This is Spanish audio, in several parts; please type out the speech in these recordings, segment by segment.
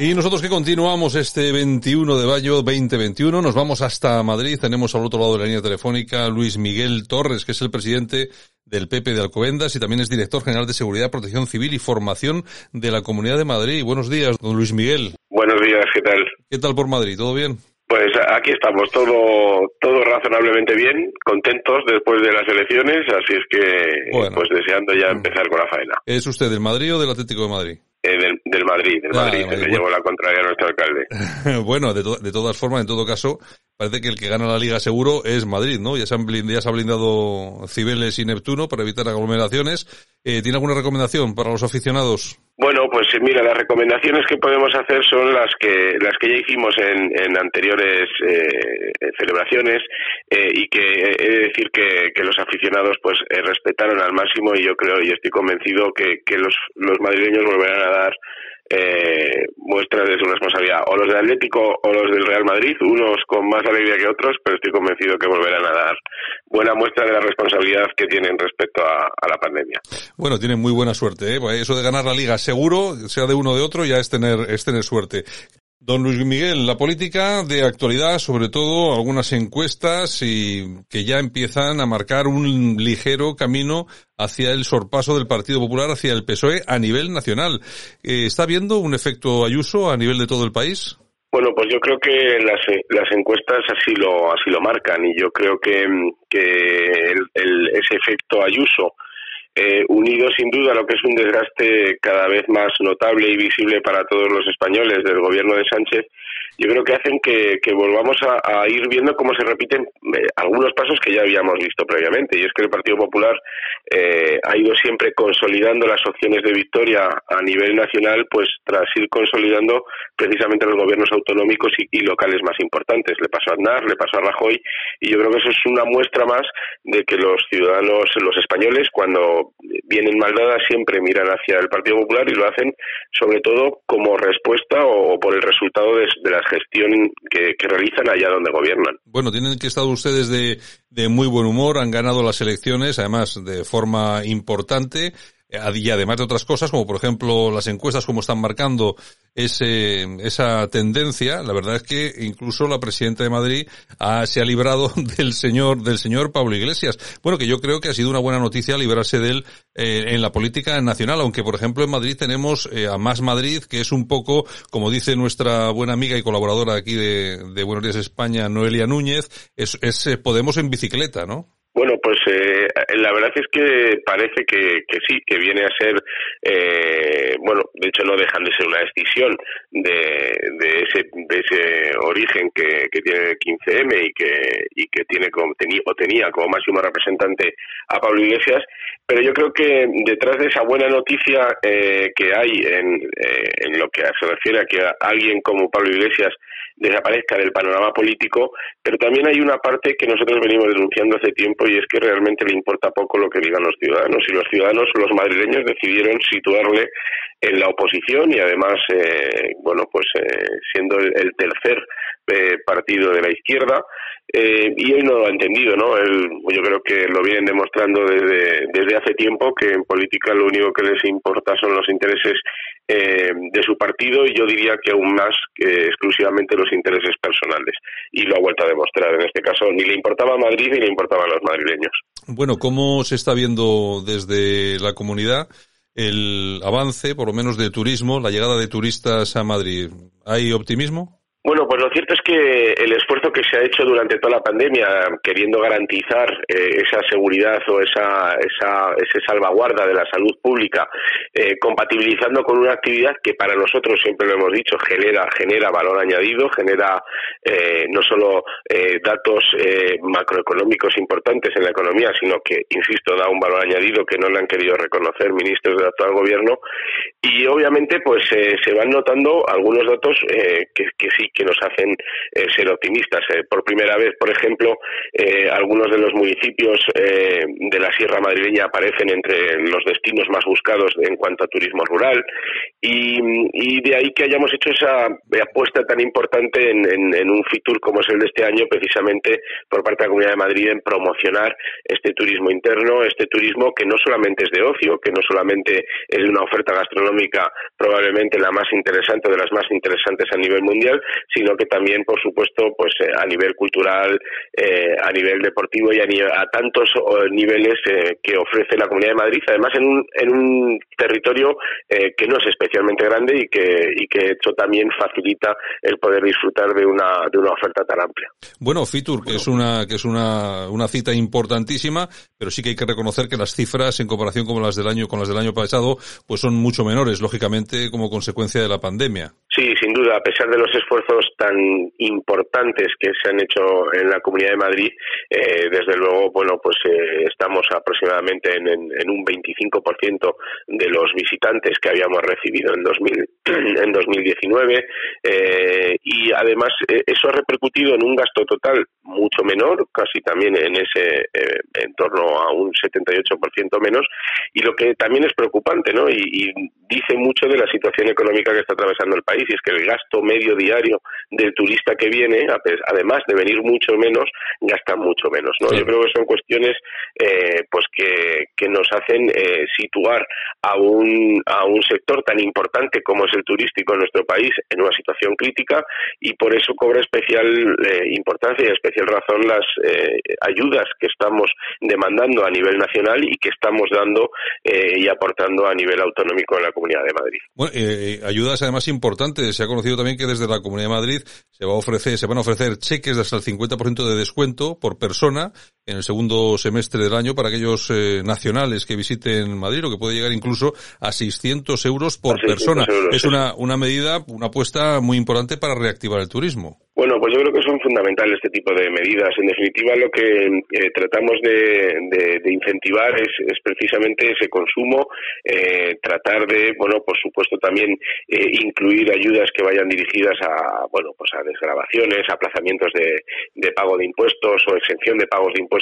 Y nosotros que continuamos este 21 de mayo 2021, nos vamos hasta Madrid. Tenemos al otro lado de la línea telefónica Luis Miguel Torres, que es el presidente del PP de Alcobendas y también es director general de Seguridad, Protección Civil y Formación de la Comunidad de Madrid. Buenos días, don Luis Miguel. Buenos días, ¿qué tal? ¿Qué tal por Madrid? ¿Todo bien? Pues aquí estamos, todo todo razonablemente bien, contentos después de las elecciones, así es que pues deseando ya empezar con la faena. ¿Es usted del Madrid o del Atlético de Madrid? Eh, del, del, Madrid, del Madrid, se llevó la contraria a nuestro alcalde. bueno, de, de, todas formas, en todo caso, parece que el que gana la liga seguro es Madrid, ¿no? Ya se, han blindado Cibeles y Neptuno para evitar aglomeraciones. Eh, ¿Tiene alguna recomendación para los aficionados? Bueno, pues mira, las recomendaciones que podemos hacer son las que las que ya hicimos en, en anteriores eh, celebraciones eh, y que he de decir que, los aficionados pues eh, respetaron al máximo y yo creo y estoy convencido que, que los, los madrileños volverán a dar eh, muestras de su responsabilidad. O los del Atlético o los del Real Madrid, unos con más alegría que otros, pero estoy convencido que volverán a dar buena muestra de la responsabilidad que tienen respecto a, a la pandemia. Bueno, tienen muy buena suerte. ¿eh? Eso de ganar la liga seguro, sea de uno o de otro, ya es tener, es tener suerte. Don Luis Miguel, la política de actualidad, sobre todo algunas encuestas y que ya empiezan a marcar un ligero camino hacia el sorpaso del Partido Popular hacia el PSOE a nivel nacional. Eh, ¿Está viendo un efecto Ayuso a nivel de todo el país? Bueno, pues yo creo que las, las encuestas así lo así lo marcan y yo creo que, que el, ese efecto Ayuso eh, unido sin duda a lo que es un desgaste cada vez más notable y visible para todos los españoles del gobierno de Sánchez, yo creo que hacen que, volvamos a, ir viendo cómo se repiten eh, algunos pasos que ya habíamos visto previamente. Y es que el Partido Popular eh, ha ido siempre consolidando las opciones de victoria a nivel nacional, pues tras ir consolidando precisamente los gobiernos autonómicos y, y locales más importantes. Le pasó a Aznar, le pasó a Rajoy, y yo creo que eso es una muestra más de que los ciudadanos, los españoles, cuando vienen mal dadas, siempre miran hacia el Partido Popular y lo hacen sobre todo como respuesta o por el resultado de, de las gestión que, que, realizan allá donde gobiernan. Bueno, tienen que estar ustedes de, de muy buen humor, han ganado las elecciones, además de forma importante y además de otras cosas, como por ejemplo las encuestas como están marcando ese, esa tendencia, la verdad es que incluso la presidenta de Madrid se ha librado del señor, del señor Pablo Iglesias. Bueno, que yo creo que ha sido una buena noticia librarse de él eh, en la política nacional, aunque por ejemplo en Madrid tenemos eh, a Más Madrid, que es un poco, como dice nuestra buena amiga y colaboradora aquí de, de Buenos Días España, Noelia Núñez, es, es eh, Podemos en bicicleta, ¿no? Bueno, pues eh, la verdad es que parece que, que, sí, que viene a ser, eh, bueno, de hecho no dejan de ser una decisión de, de, ese, de ese origen que, que tiene el 15M y que, y que tiene como, tenía, o tenía como máximo representante a Pablo Iglesias, pero yo creo que detrás de esa buena noticia eh, que hay en, eh, en lo que se refiere a que alguien como Pablo Iglesias desaparezca del panorama político, pero también hay una parte que nosotros venimos denunciando hace tiempo y es que realmente le importa poco lo que digan los ciudadanos. Y los ciudadanos, los madrileños decidieron situarle en la oposición y además, eh, bueno, pues eh, siendo el, tercer eh, partido de la izquierda eh, y él no lo ha entendido, ¿no? Él, yo creo que lo vienen demostrando desde, desde hace tiempo que en política lo único que les importa son los intereses eh, de su partido y yo diría que aún más exclusivamente los intereses personales. Y lo ha vuelto a demostrar. En este caso ni le importaba Madrid ni le importaban los madrileños. Bueno, ¿cómo se está viendo desde la comunidad el avance, por lo menos de turismo, la llegada de turistas a Madrid? ¿Hay optimismo? Bueno, pues lo cierto es que el esfuerzo que se ha hecho durante toda la pandemia, queriendo garantizar eh, esa seguridad o esa, esa ese salvaguarda de la salud pública, eh, compatibilizando con una actividad que para nosotros, siempre lo hemos dicho, genera, genera valor añadido, genera eh, no solo eh, datos eh, macroeconómicos importantes en la economía, sino que, insisto, da un valor añadido que no le han querido reconocer ministros del actual gobierno. Y obviamente, pues se van notando algunos datos que, que sí que nos hacen ser optimistas. por primera vez, por ejemplo, algunos de los municipios de la Sierra Madrileña aparecen entre los destinos más buscados en cuanto a turismo rural y, de ahí que hayamos hecho esa apuesta tan importante en, en un Fitur como es el de este año, precisamente por parte de la Comunidad de Madrid en promocionar este turismo interno, este turismo que no solamente es de ocio, que no solamente es una oferta gastronómica probablemente la más interesante, de las más interesantes a nivel mundial, sino que también, por supuesto, pues eh, a nivel cultural, eh, a nivel deportivo y a, tantos niveles eh, que ofrece la Comunidad de Madrid, además en un, en un territorio que no es especialmente grande y que, y que eso también facilita el poder disfrutar de una, de una oferta tan amplia. Bueno, Fitur, que es una, que es una, una cita importantísima, pero sí que hay que reconocer que las cifras en comparación con las del año, con las del año pasado, pues son mucho menores, lógicamente, como consecuencia de la pandemia. Sí, sin duda, a pesar de los esfuerzos tan importantes que se han hecho en la Comunidad de Madrid, eh, desde luego, bueno, pues eh, estamos aproximadamente en, en, un 25% de los visitantes que habíamos recibido en, 2000, en 2019 eh, y además eso ha repercutido en un gasto total mucho menor, casi también en ese en torno a un 78% menos y lo que también es preocupante, ¿no? y dice mucho de la situación económica que está atravesando el país y es que el gasto medio diario del turista que viene, además de venir mucho menos, gasta mucho menos. ¿no? Yo creo que son cuestiones eh, pues que, que, nos hacen eh, situar a un, a un sector tan importante como es el turístico en nuestro país en una situación crítica y por eso cobra especial eh, importancia y especial razón las ayudas que estamos demandando a nivel nacional y que estamos dando y aportando a nivel autonómico en la Comunidad de Madrid. Bueno, ayudas además importantes se ha conocido también que desde la Comunidad Madrid se va a ofrecer, se van a ofrecer cheques de hasta el 50% de descuento por persona en el segundo semestre del año para aquellos eh, nacionales que visiten Madrid, o que puede llegar incluso a 600 euros por persona. es una, una medida, una apuesta muy importante para reactivar el turismo. Bueno, pues yo creo que son fundamentales este tipo de medidas. En definitiva, lo que eh, tratamos de, incentivar es, precisamente ese consumo, eh, tratar de, bueno, por supuesto también eh, incluir ayudas que vayan dirigidas a, bueno, pues a desgrabaciones, aplazamientos de, pago de impuestos o exención de pagos de impuestos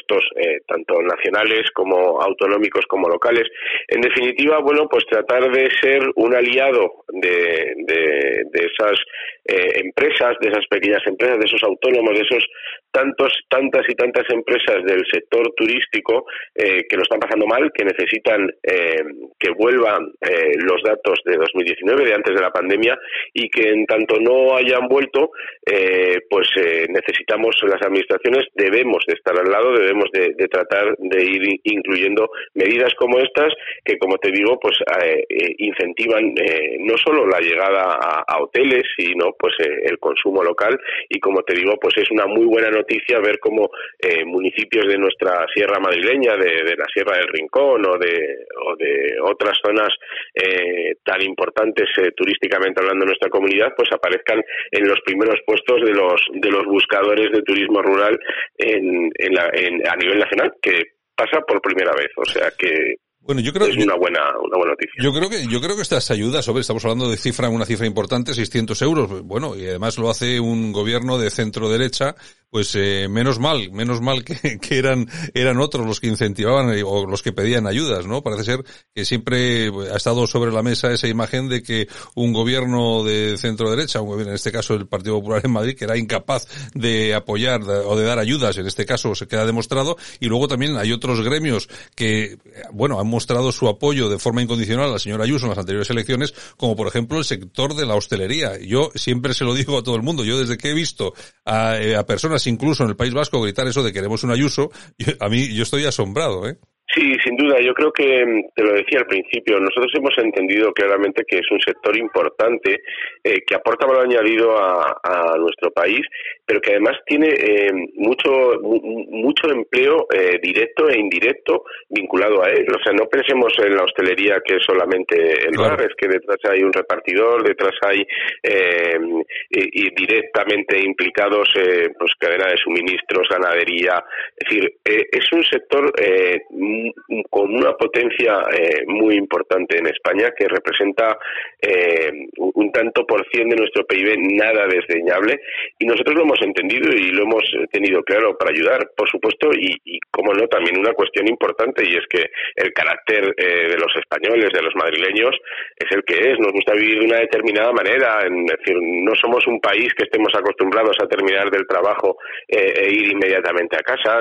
tanto nacionales como autonómicos como locales. En definitiva, bueno, pues tratar de ser un aliado de, de esas empresas, de esas pequeñas empresas, de esos autónomos, de esos tantos, tantas y tantas empresas del sector turístico eh, que lo están pasando mal, que necesitan eh, que vuelvan eh, los datos de 2019, de antes de la pandemia, y que en tanto no hayan vuelto, pues necesitamos las administraciones, debemos de estar al lado, debemos de, tratar de ir incluyendo medidas como estas, que como te digo, pues incentivan no solo la llegada a, hoteles, sino pues el consumo local. Y como te digo, pues es una muy buena noticia ver cómo eh, municipios de nuestra sierra madrileña, de, la Sierra del Rincón o de, o de otras zonas eh, tan importantes eh, turísticamente hablando en nuestra comunidad, pues aparezcan en los primeros puestos de los de los buscadores de turismo rural en, en a nivel nacional, que pasa por primera vez. O sea que bueno, yo creo, es una buena, una buena noticia. Yo creo que, yo creo que estas ayudas, estamos hablando de cifra, una cifra importante, 600 euros, bueno, y además lo hace un gobierno de centro derecha pues eh, menos mal, menos mal que, que, eran, eran otros los que incentivaban eh, o los que pedían ayudas, ¿no? Parece ser que siempre ha estado sobre la mesa esa imagen de que un gobierno de centro derecha, un gobierno, en este caso el Partido Popular en Madrid, que era incapaz de apoyar o de dar ayudas, en este caso se queda demostrado, y luego también hay otros gremios que, bueno, han mostrado su apoyo de forma incondicional a la señora Ayuso en las anteriores elecciones, como por ejemplo el sector de la hostelería. Yo siempre se lo digo a todo el mundo, yo desde que he visto a, eh, a personas incluso en el País Vasco gritar eso de queremos un Ayuso, a mí yo estoy asombrado, ¿eh? Sí, sin duda. Yo creo que, mm, te lo decía al principio, nosotros hemos entendido claramente que es un sector importante eh, que aporta valor añadido a, nuestro país, pero que además tiene eh, mucho mucho empleo eh, directo e indirecto vinculado a él. O sea, no pensemos en la hostelería que es solamente el bar, es que detrás hay un repartidor, detrás hay y, directamente implicados pues cadena de suministros, ganadería. Es decir, es un sector con una potencia eh, muy importante en España que representa eh, un tanto por cien de nuestro PIB nada desdeñable y nosotros lo hemos entendido y lo hemos tenido claro para ayudar, por supuesto, y, y como no, también una cuestión importante y es que el carácter eh, de los españoles, de los madrileños, es el que es. Nos gusta vivir de una determinada manera, es decir, no somos un país que estemos acostumbrados a terminar del trabajo e ir inmediatamente a casa,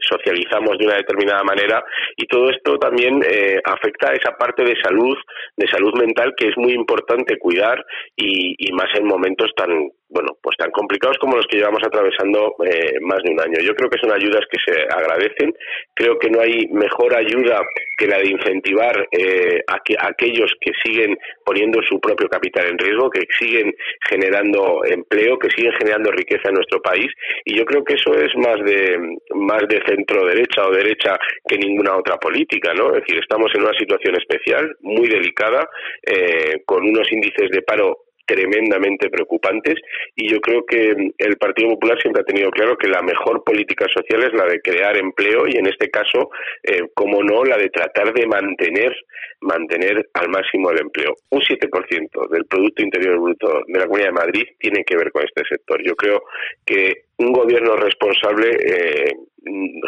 socializamos de una determinada manera y todo esto también eh, afecta a esa parte de salud, de salud mental que es muy importante cuidar y, y más en momentos tan bueno, pues tan complicados como los que llevamos atravesando eh, más de un año. Yo creo que son ayudas que se agradecen. Creo que no hay mejor ayuda que la de incentivar eh, a, aquellos que siguen poniendo su propio capital en riesgo, que siguen generando empleo, que siguen generando riqueza en nuestro país. Y yo creo que eso es más de más de centro derecha o derecha que ninguna otra política, ¿no? Es decir, estamos en una situación especial, muy delicada, eh, con unos índices de paro tremendamente preocupantes y yo creo que el Partido Popular siempre ha tenido claro que la mejor política social es la de crear empleo y en este caso, eh, como no, la de tratar de mantener mantener al máximo el empleo. Un 7% del Producto Interior Bruto de la Comunidad de Madrid tiene que ver con este sector. Yo creo que un gobierno responsable eh,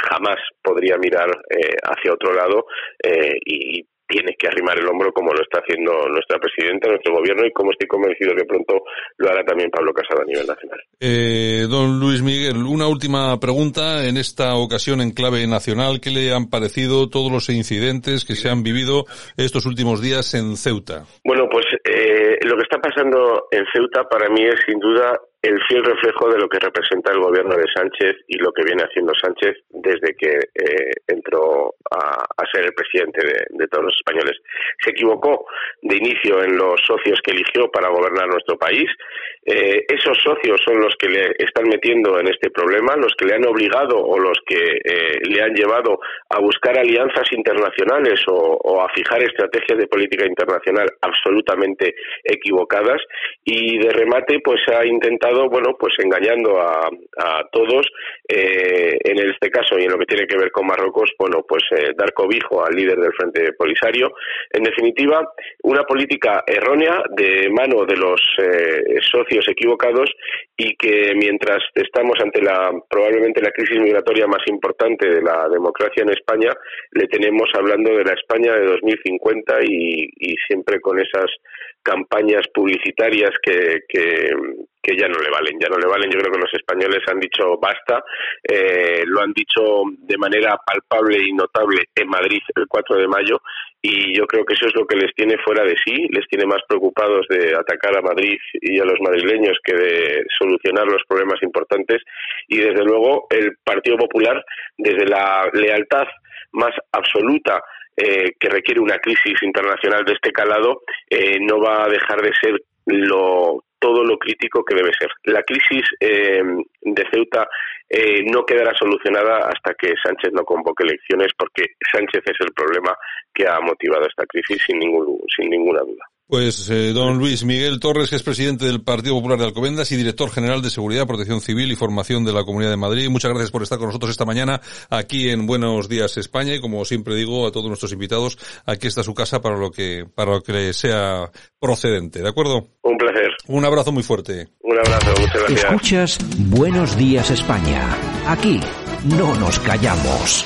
jamás podría mirar eh, hacia otro lado eh, y tiene que arrimar el hombro como lo está haciendo nuestra presidenta, nuestro gobierno y como estoy convencido que pronto lo hará también Pablo Casado a nivel nacional. Eh, don Luis Miguel, una última pregunta en esta ocasión en clave nacional. ¿Qué le han parecido todos los incidentes que se han vivido estos últimos días en Ceuta? Bueno, pues eh, lo que está pasando en Ceuta para mí es sin duda el fiel reflejo de lo que representa el gobierno de Sánchez y lo que viene haciendo Sánchez desde que eh, entró a, ser el presidente de, todos los españoles. Se equivocó de inicio en los socios que eligió para gobernar nuestro país. Eh, esos socios son los que le están metiendo en este problema, los que le han obligado o los que eh, le han llevado a buscar alianzas internacionales o, o a fijar estrategias de política internacional absolutamente equivocadas y de remate pues ha intentado bueno, pues engañando a, todos, eh, en este caso y en lo que tiene que ver con Marruecos, bueno, pues eh, dar cobijo al líder del Frente Polisario. En definitiva, una política errónea de mano de los eh, socios equivocados y que mientras estamos ante la probablemente la crisis migratoria más importante de la democracia en España, le tenemos hablando de la España de 2050 y, y siempre con esas campañas publicitarias que, que ya no le valen, ya no le valen. Yo creo que los españoles han dicho basta, eh, lo han dicho de manera palpable y notable en Madrid el 4 de mayo y yo creo que eso es lo que les tiene fuera de sí, les tiene más preocupados de atacar a Madrid y a los madrileños que de solucionar los problemas importantes y desde luego el Partido Popular desde la lealtad más absoluta eh, que requiere una crisis internacional de este calado, eh, no va a dejar de ser lo todo lo crítico que debe ser. La crisis eh, de Ceuta eh, no quedará solucionada hasta que Sánchez no convoque elecciones, porque Sánchez es el problema que ha motivado esta crisis sin, ningún, sin ninguna duda. Pues eh, don Luis Miguel Torres, que es presidente del Partido Popular de Alcobendas y director general de Seguridad, Protección Civil y Formación de la Comunidad de Madrid. Muchas gracias por estar con nosotros esta mañana aquí en Buenos Días España y como siempre digo a todos nuestros invitados, aquí está su casa para lo que para lo que sea procedente, ¿de acuerdo? Un placer. Un abrazo muy fuerte. Un abrazo, muchas gracias. Escuchas Buenos Días España. Aquí no nos callamos.